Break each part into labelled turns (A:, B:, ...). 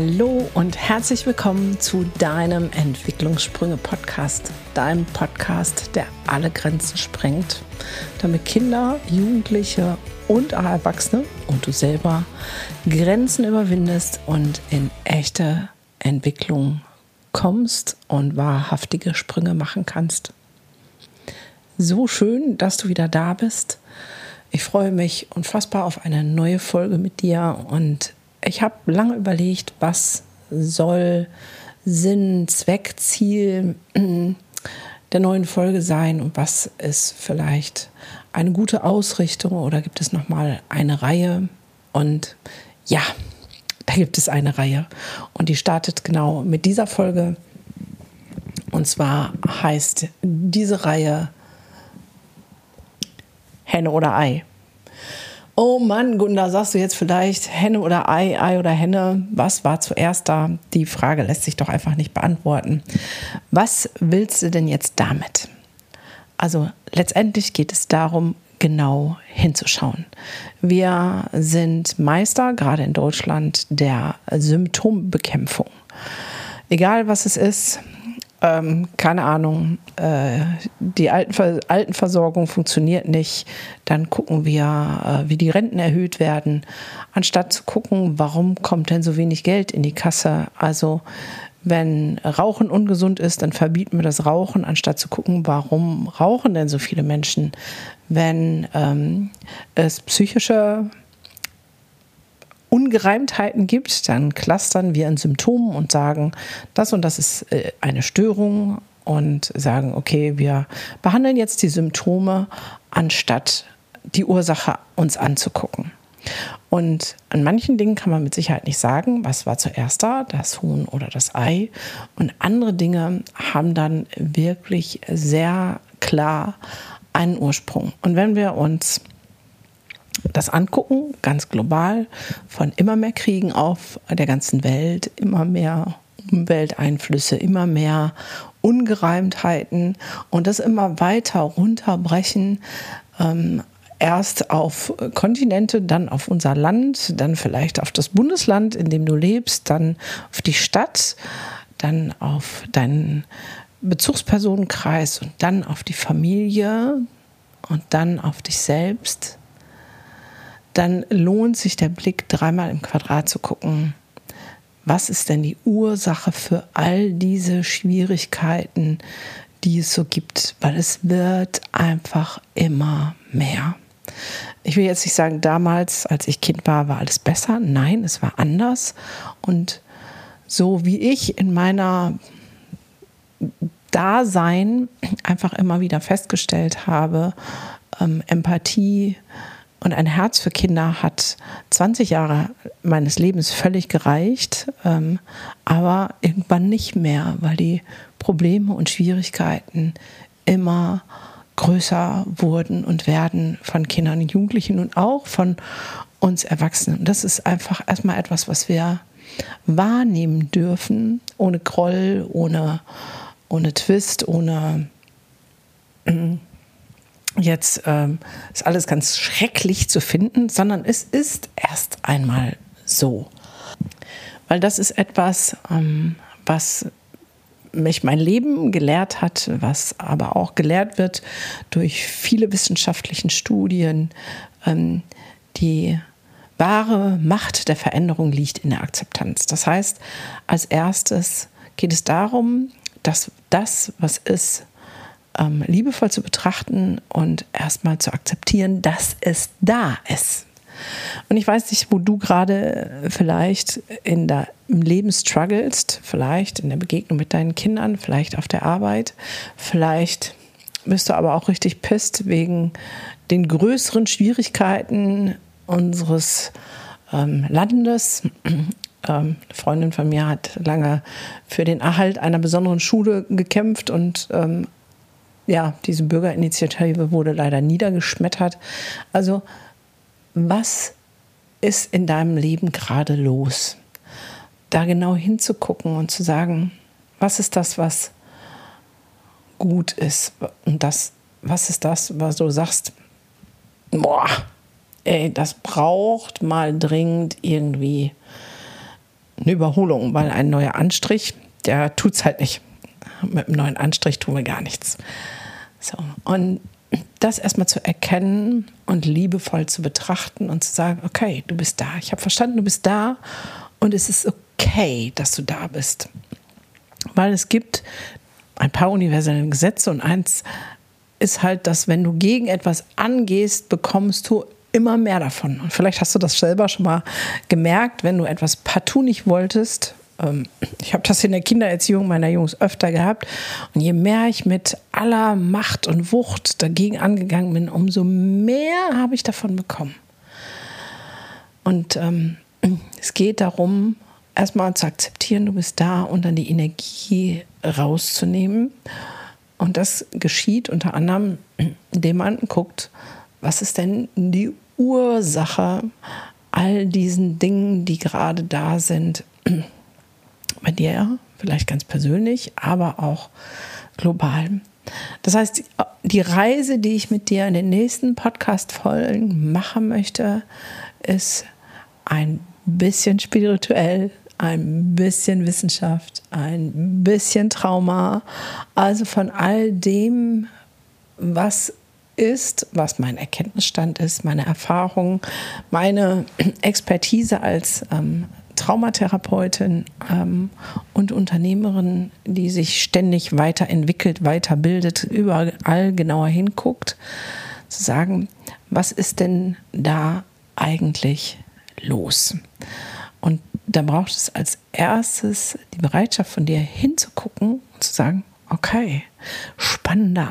A: Hallo und herzlich willkommen zu deinem Entwicklungssprünge-Podcast, deinem Podcast, der alle Grenzen sprengt, damit Kinder, Jugendliche und Erwachsene und du selber Grenzen überwindest und in echte Entwicklung kommst und wahrhaftige Sprünge machen kannst. So schön, dass du wieder da bist. Ich freue mich unfassbar auf eine neue Folge mit dir und ich habe lange überlegt, was soll Sinn, Zweck, Ziel der neuen Folge sein und was ist vielleicht eine gute Ausrichtung oder gibt es noch mal eine Reihe? Und ja, da gibt es eine Reihe. Und die startet genau mit dieser Folge. Und zwar heißt diese Reihe Henne oder Ei. Oh Mann, Gunda, sagst du jetzt vielleicht Henne oder Ei, Ei oder Henne? Was war zuerst da? Die Frage lässt sich doch einfach nicht beantworten. Was willst du denn jetzt damit? Also letztendlich geht es darum, genau hinzuschauen. Wir sind Meister, gerade in Deutschland, der Symptombekämpfung. Egal was es ist, ähm, keine Ahnung, äh, die Altenver Altenversorgung funktioniert nicht, dann gucken wir, äh, wie die Renten erhöht werden, anstatt zu gucken, warum kommt denn so wenig Geld in die Kasse. Also wenn Rauchen ungesund ist, dann verbieten wir das Rauchen, anstatt zu gucken, warum rauchen denn so viele Menschen. Wenn ähm, es psychische Ungereimtheiten gibt, dann clustern wir in Symptomen und sagen, das und das ist äh, eine Störung und sagen, okay, wir behandeln jetzt die Symptome, anstatt die Ursache uns anzugucken. Und an manchen Dingen kann man mit Sicherheit nicht sagen, was war zuerst da, das Huhn oder das Ei. Und andere Dinge haben dann wirklich sehr klar einen Ursprung. Und wenn wir uns das angucken, ganz global, von immer mehr Kriegen auf der ganzen Welt, immer mehr Umwelteinflüsse, immer mehr Ungereimtheiten und das immer weiter runterbrechen. Ähm, erst auf Kontinente, dann auf unser Land, dann vielleicht auf das Bundesland, in dem du lebst, dann auf die Stadt, dann auf deinen Bezugspersonenkreis und dann auf die Familie und dann auf dich selbst dann lohnt sich der Blick dreimal im Quadrat zu gucken, was ist denn die Ursache für all diese Schwierigkeiten, die es so gibt, weil es wird einfach immer mehr. Ich will jetzt nicht sagen, damals, als ich Kind war, war alles besser. Nein, es war anders. Und so wie ich in meiner Dasein einfach immer wieder festgestellt habe, ähm, Empathie, und ein Herz für Kinder hat 20 Jahre meines Lebens völlig gereicht, ähm, aber irgendwann nicht mehr, weil die Probleme und Schwierigkeiten immer größer wurden und werden von Kindern und Jugendlichen und auch von uns Erwachsenen. Und das ist einfach erstmal etwas, was wir wahrnehmen dürfen, ohne Groll, ohne, ohne Twist, ohne jetzt ähm, ist alles ganz schrecklich zu finden, sondern es ist erst einmal so. Weil das ist etwas, ähm, was mich mein Leben gelehrt hat, was aber auch gelehrt wird durch viele wissenschaftlichen Studien. Ähm, die wahre Macht der Veränderung liegt in der Akzeptanz. Das heißt, als erstes geht es darum, dass das, was ist, ähm, liebevoll zu betrachten und erstmal zu akzeptieren, dass es da ist. Und ich weiß nicht, wo du gerade vielleicht in der, im Leben strugglest, vielleicht in der Begegnung mit deinen Kindern, vielleicht auf der Arbeit, vielleicht bist du aber auch richtig pisst wegen den größeren Schwierigkeiten unseres ähm, Landes. Ähm, eine Freundin von mir hat lange für den Erhalt einer besonderen Schule gekämpft und ähm, ja, diese Bürgerinitiative wurde leider niedergeschmettert. Also, was ist in deinem Leben gerade los? Da genau hinzugucken und zu sagen, was ist das, was gut ist? Und das, was ist das, was du sagst, boah, ey, das braucht mal dringend irgendwie eine Überholung, weil ein neuer Anstrich, der tut es halt nicht. Mit einem neuen Anstrich tun wir gar nichts. So, und das erstmal zu erkennen und liebevoll zu betrachten und zu sagen, okay, du bist da. Ich habe verstanden, du bist da und es ist okay, dass du da bist. Weil es gibt ein paar universelle Gesetze und eins ist halt, dass wenn du gegen etwas angehst, bekommst du immer mehr davon. Und vielleicht hast du das selber schon mal gemerkt, wenn du etwas partout nicht wolltest. Ähm, ich habe das in der Kindererziehung meiner Jungs öfter gehabt. Und je mehr ich mit aller Macht und Wucht dagegen angegangen bin, umso mehr habe ich davon bekommen. Und ähm, es geht darum, erstmal zu akzeptieren, du bist da und dann die Energie rauszunehmen. Und das geschieht unter anderem, indem man guckt, was ist denn die Ursache all diesen Dingen, die gerade da sind, bei dir, vielleicht ganz persönlich, aber auch global. Das heißt, die Reise, die ich mit dir in den nächsten Podcast-Folgen machen möchte, ist ein bisschen spirituell, ein bisschen Wissenschaft, ein bisschen Trauma, also von all dem, was ist, was mein Erkenntnisstand ist, meine Erfahrung, meine Expertise als ähm, Traumatherapeutin ähm, und Unternehmerin, die sich ständig weiterentwickelt, weiterbildet, überall genauer hinguckt, zu sagen, was ist denn da eigentlich los? Und da braucht es als erstes die Bereitschaft von dir hinzugucken und zu sagen, okay, spannender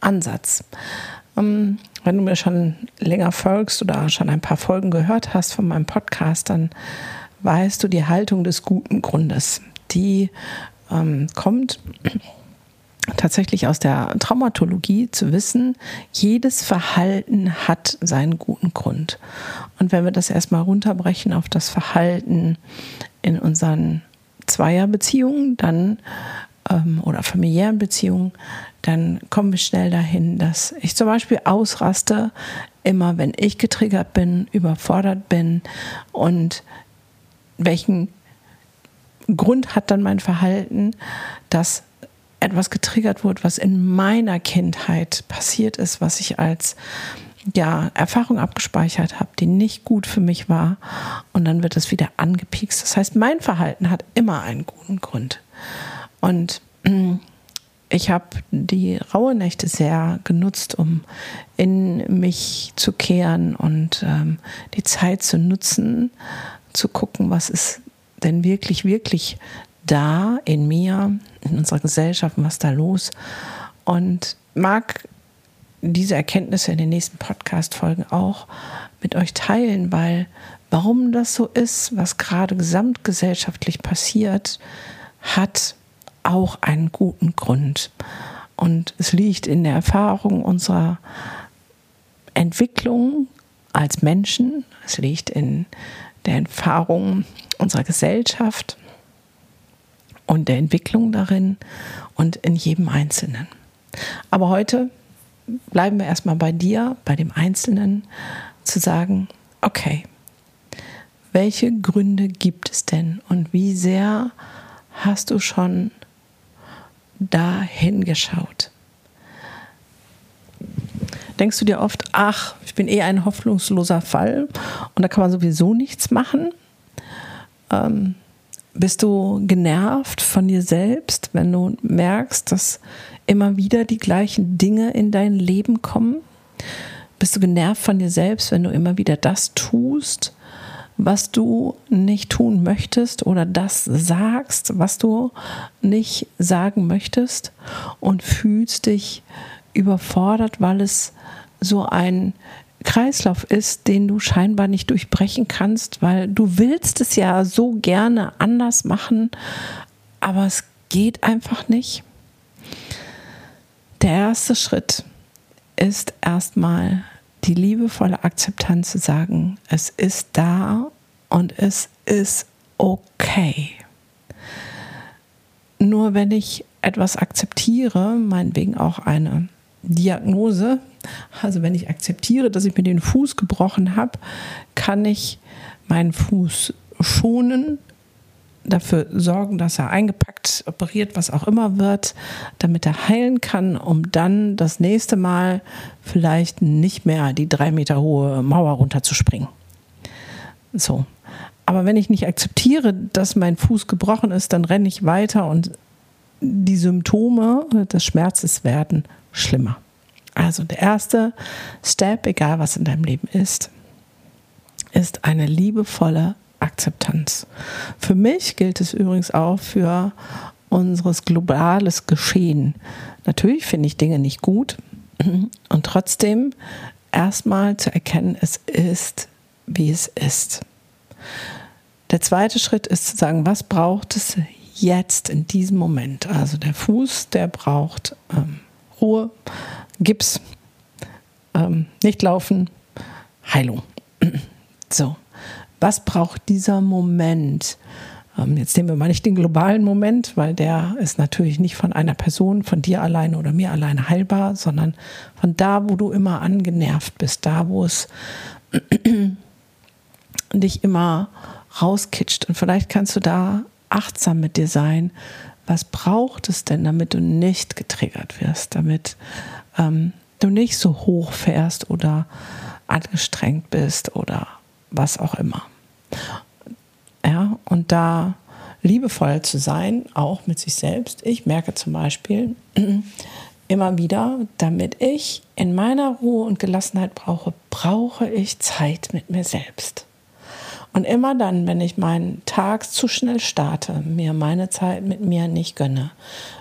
A: Ansatz. Ähm, wenn du mir schon länger folgst oder schon ein paar Folgen gehört hast von meinem Podcast, dann weißt du die Haltung des guten Grundes. Die ähm, kommt tatsächlich aus der Traumatologie zu wissen, jedes Verhalten hat seinen guten Grund. Und wenn wir das erstmal runterbrechen auf das Verhalten in unseren Zweierbeziehungen, dann ähm, oder familiären Beziehungen, dann kommen wir schnell dahin, dass ich zum Beispiel ausraste, immer wenn ich getriggert bin, überfordert bin und welchen Grund hat dann mein Verhalten, dass etwas getriggert wurde, was in meiner Kindheit passiert ist, was ich als ja, Erfahrung abgespeichert habe, die nicht gut für mich war. Und dann wird es wieder angepiekst. Das heißt, mein Verhalten hat immer einen guten Grund. Und mm, ich habe die raue Nächte sehr genutzt, um in mich zu kehren und ähm, die Zeit zu nutzen, zu gucken, was ist denn wirklich, wirklich da in mir, in unserer Gesellschaft, was da los und mag diese Erkenntnisse in den nächsten Podcast-Folgen auch mit euch teilen, weil warum das so ist, was gerade gesamtgesellschaftlich passiert, hat auch einen guten Grund. Und es liegt in der Erfahrung unserer Entwicklung als Menschen, es liegt in der Erfahrung unserer Gesellschaft und der Entwicklung darin und in jedem Einzelnen. Aber heute bleiben wir erstmal bei dir, bei dem Einzelnen, zu sagen, okay, welche Gründe gibt es denn und wie sehr hast du schon da hingeschaut? Denkst du dir oft, ach, ich bin eh ein hoffnungsloser Fall und da kann man sowieso nichts machen? Ähm, bist du genervt von dir selbst, wenn du merkst, dass immer wieder die gleichen Dinge in dein Leben kommen? Bist du genervt von dir selbst, wenn du immer wieder das tust, was du nicht tun möchtest oder das sagst, was du nicht sagen möchtest und fühlst dich überfordert, weil es so ein Kreislauf ist, den du scheinbar nicht durchbrechen kannst, weil du willst es ja so gerne anders machen, aber es geht einfach nicht. Der erste Schritt ist erstmal die liebevolle Akzeptanz zu sagen, es ist da und es ist okay. Nur wenn ich etwas akzeptiere, meinetwegen auch eine Diagnose, also wenn ich akzeptiere, dass ich mir den Fuß gebrochen habe, kann ich meinen Fuß schonen, dafür sorgen, dass er eingepackt, operiert, was auch immer wird, damit er heilen kann, um dann das nächste Mal vielleicht nicht mehr die drei Meter hohe Mauer runterzuspringen. So. Aber wenn ich nicht akzeptiere, dass mein Fuß gebrochen ist, dann renne ich weiter und die Symptome des Schmerzes werden schlimmer. Also der erste Step, egal was in deinem Leben ist, ist eine liebevolle Akzeptanz. Für mich gilt es übrigens auch für unseres globales Geschehen. Natürlich finde ich Dinge nicht gut und trotzdem erstmal zu erkennen, es ist, wie es ist. Der zweite Schritt ist zu sagen, was braucht es jetzt in diesem Moment? Also der Fuß, der braucht ähm, Ruhe, Gips, ähm, nicht laufen, Heilung. So, was braucht dieser Moment? Ähm, jetzt nehmen wir mal nicht den globalen Moment, weil der ist natürlich nicht von einer Person, von dir alleine oder mir alleine heilbar, sondern von da, wo du immer angenervt bist, da, wo es dich immer rauskitscht. Und vielleicht kannst du da achtsam mit dir sein. Was braucht es denn, damit du nicht getriggert wirst, damit ähm, du nicht so hoch fährst oder angestrengt bist oder was auch immer. Ja, und da liebevoll zu sein, auch mit sich selbst. Ich merke zum Beispiel immer wieder, damit ich in meiner Ruhe und Gelassenheit brauche, brauche ich Zeit mit mir selbst. Und immer dann, wenn ich meinen Tag zu schnell starte, mir meine Zeit mit mir nicht gönne,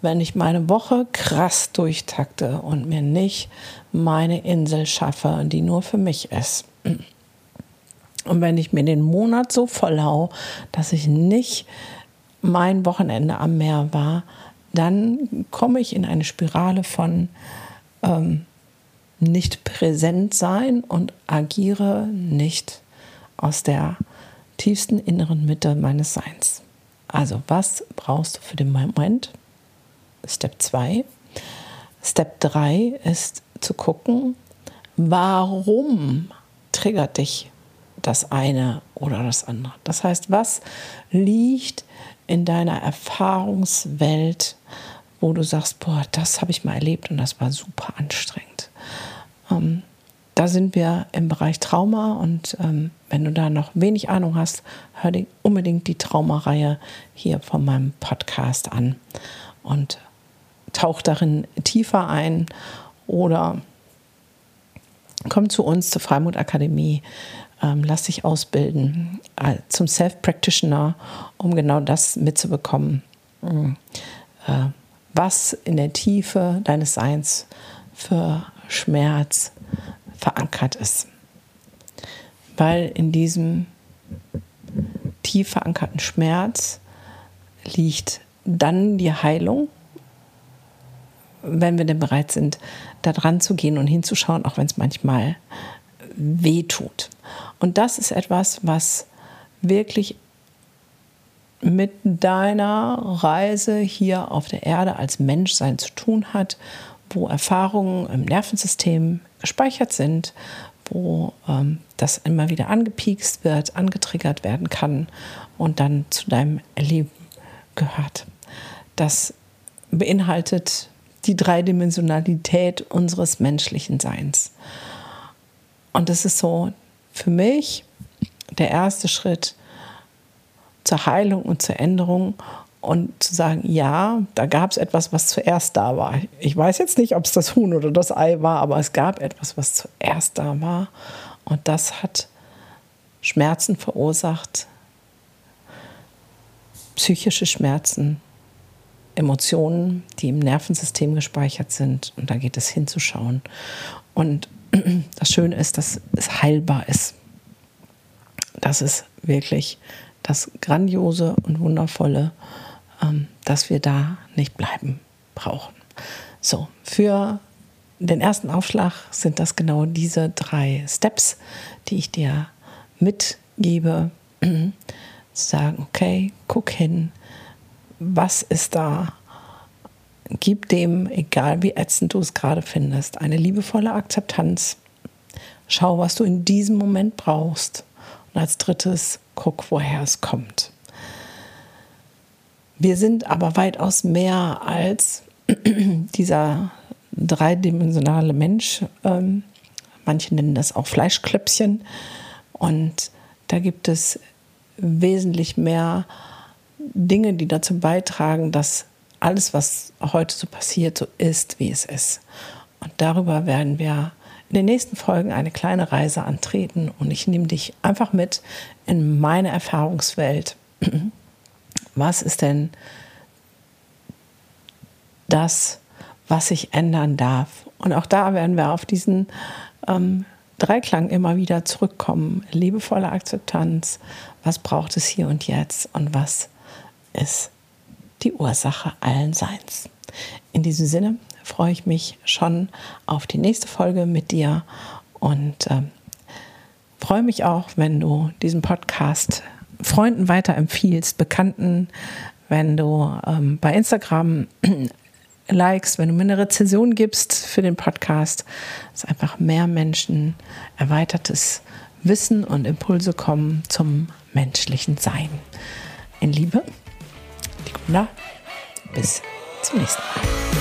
A: wenn ich meine Woche krass durchtakte und mir nicht meine Insel schaffe, die nur für mich ist. Und wenn ich mir den Monat so vollhau, dass ich nicht mein Wochenende am Meer war, dann komme ich in eine Spirale von ähm, nicht präsent sein und agiere nicht aus der tiefsten inneren Mitte meines Seins. Also was brauchst du für den Moment? Step 2. Step 3 ist zu gucken, warum triggert dich das eine oder das andere. Das heißt, was liegt in deiner Erfahrungswelt, wo du sagst, boah, das habe ich mal erlebt und das war super anstrengend. Ähm, da sind wir im Bereich Trauma und ähm, wenn du da noch wenig Ahnung hast, hör dir unbedingt die Traumareihe hier von meinem Podcast an und tauch darin tiefer ein oder komm zu uns zur Freimut Akademie, ähm, lass dich ausbilden äh, zum Self-Practitioner, um genau das mitzubekommen, mhm. äh, was in der Tiefe deines Seins für Schmerz verankert ist. Weil in diesem tief verankerten Schmerz liegt dann die Heilung wenn wir denn bereit sind, da dran zu gehen und hinzuschauen, auch wenn es manchmal weh tut. Und das ist etwas, was wirklich mit deiner Reise hier auf der Erde als Menschsein zu tun hat, wo Erfahrungen im Nervensystem gespeichert sind, wo ähm, das immer wieder angepiekst wird, angetriggert werden kann und dann zu deinem Leben gehört. Das beinhaltet die Dreidimensionalität unseres menschlichen Seins. Und das ist so für mich der erste Schritt zur Heilung und zur Änderung und zu sagen, ja, da gab es etwas, was zuerst da war. Ich weiß jetzt nicht, ob es das Huhn oder das Ei war, aber es gab etwas, was zuerst da war. Und das hat Schmerzen verursacht, psychische Schmerzen, Emotionen, die im Nervensystem gespeichert sind. Und da geht es hinzuschauen. Und das Schöne ist, dass es heilbar ist. Das ist wirklich das Grandiose und Wundervolle, dass wir da nicht bleiben brauchen. So, für den ersten Aufschlag sind das genau diese drei Steps, die ich dir mitgebe. Sagen, okay, guck hin, was ist da? Gib dem, egal wie ätzend du es gerade findest, eine liebevolle Akzeptanz. Schau, was du in diesem Moment brauchst. Und als drittes, guck, woher es kommt. Wir sind aber weitaus mehr als dieser dreidimensionale Mensch. Ähm, manche nennen das auch Fleischklöpfchen. Und da gibt es wesentlich mehr Dinge, die dazu beitragen, dass alles, was heute so passiert, so ist, wie es ist. Und darüber werden wir in den nächsten Folgen eine kleine Reise antreten und ich nehme dich einfach mit in meine Erfahrungswelt. Was ist denn das, was sich ändern darf? Und auch da werden wir auf diesen ähm, Dreiklang immer wieder zurückkommen. Liebevolle Akzeptanz, was braucht es hier und jetzt und was ist die Ursache allen Seins. In diesem Sinne freue ich mich schon auf die nächste Folge mit dir und äh, freue mich auch, wenn du diesen Podcast Freunden weiterempfiehlst, Bekannten, wenn du ähm, bei Instagram likest, wenn du mir eine Rezension gibst für den Podcast, dass einfach mehr Menschen erweitertes Wissen und Impulse kommen zum menschlichen Sein. In Liebe, Gunda. Bis zum nächsten Mal.